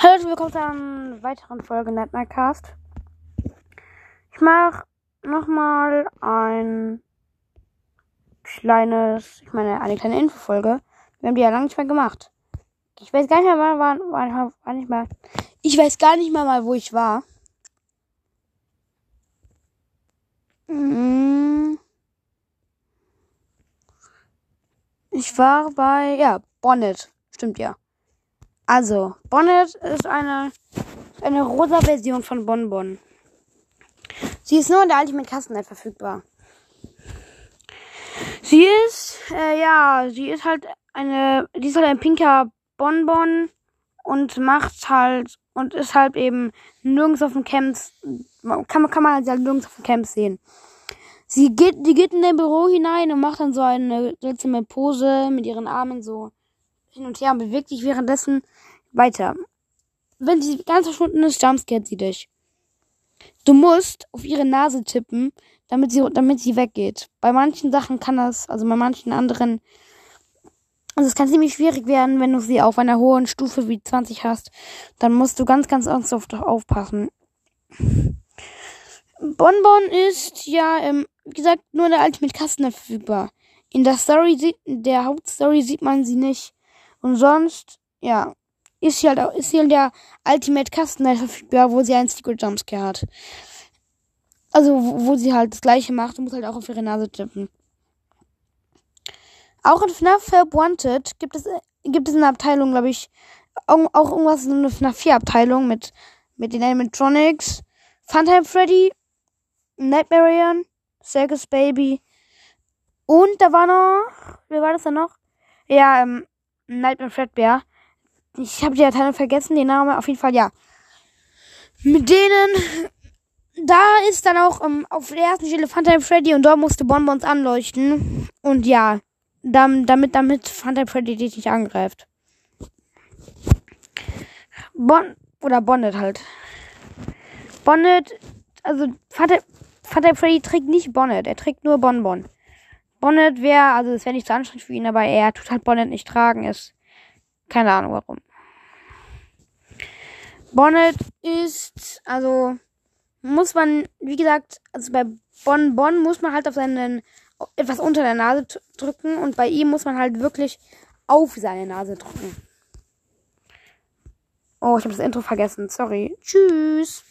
Hallo und willkommen zu einer weiteren Folge Nightmare Ich mache nochmal ein kleines, ich meine, eine kleine Infofolge. Wir haben die ja lange nicht mehr gemacht. Ich weiß gar nicht mehr, wann, wann, wann, wann ich mal. Ich weiß gar nicht mehr mal, wo ich war. Mm. Ich war bei, ja, Bonnet. Stimmt ja. Also, Bonnet ist eine, eine rosa Version von Bonbon. Sie ist nur in der Ultimate Custom verfügbar. Sie ist, äh, ja, sie ist halt eine, die ist halt ein pinker Bonbon und macht halt, und ist halt eben nirgends auf dem Camps, kann, kann man halt nirgends auf dem Camp sehen. Sie geht, die geht in dein Büro hinein und macht dann so eine seltsame Pose mit ihren Armen so hin und her und bewegt sich währenddessen weiter. Wenn sie ganz verschwunden ist, jumpscared sie dich. Du musst auf ihre Nase tippen, damit sie, damit sie weggeht. Bei manchen Sachen kann das, also bei manchen anderen, also es kann ziemlich schwierig werden, wenn du sie auf einer hohen Stufe wie 20 hast. Dann musst du ganz, ganz ernsthaft aufpassen. Bonbon ist ja, ähm, wie gesagt, nur in der Ultimate Custom verfügbar. In der Story in der Hauptstory sieht man sie nicht. Und sonst, ja, ist sie halt auch, ist sie in der Ultimate Custom verfügbar, wo sie einen Secret Jumpscare hat. Also, wo, wo sie halt das gleiche macht und muss halt auch auf ihre Nase tippen. Auch in FNAF Help Wanted gibt es, gibt es eine Abteilung, glaube ich, auch, irgendwas, so eine FNAF 4 Abteilung mit, mit den Animatronics, Funtime Freddy, Nightmarian, Circus Baby und da war noch, wer war das da noch? Ja, ähm, Nightmare Fredbear. Ich habe die Abteilung vergessen, den Namen auf jeden Fall, ja. Mit denen, da ist dann auch um, auf der ersten Stelle Funtime Freddy und dort musste Bonbons anleuchten. Und ja, damit, damit Funtime Freddy dich nicht angreift. Bon, oder Bonnet halt. Bonnet, also Funtime, Funtime Freddy trägt nicht Bonnet, er trägt nur Bonbon. Bonnet wäre, also es wäre nicht so anstrengend für ihn, aber er tut halt Bonnet nicht tragen, ist keine Ahnung warum. Bonnet ist, also muss man, wie gesagt, also bei Bon Bon muss man halt auf seinen etwas unter der Nase drücken und bei ihm muss man halt wirklich auf seine Nase drücken. Oh, ich habe das Intro vergessen. Sorry. Tschüss.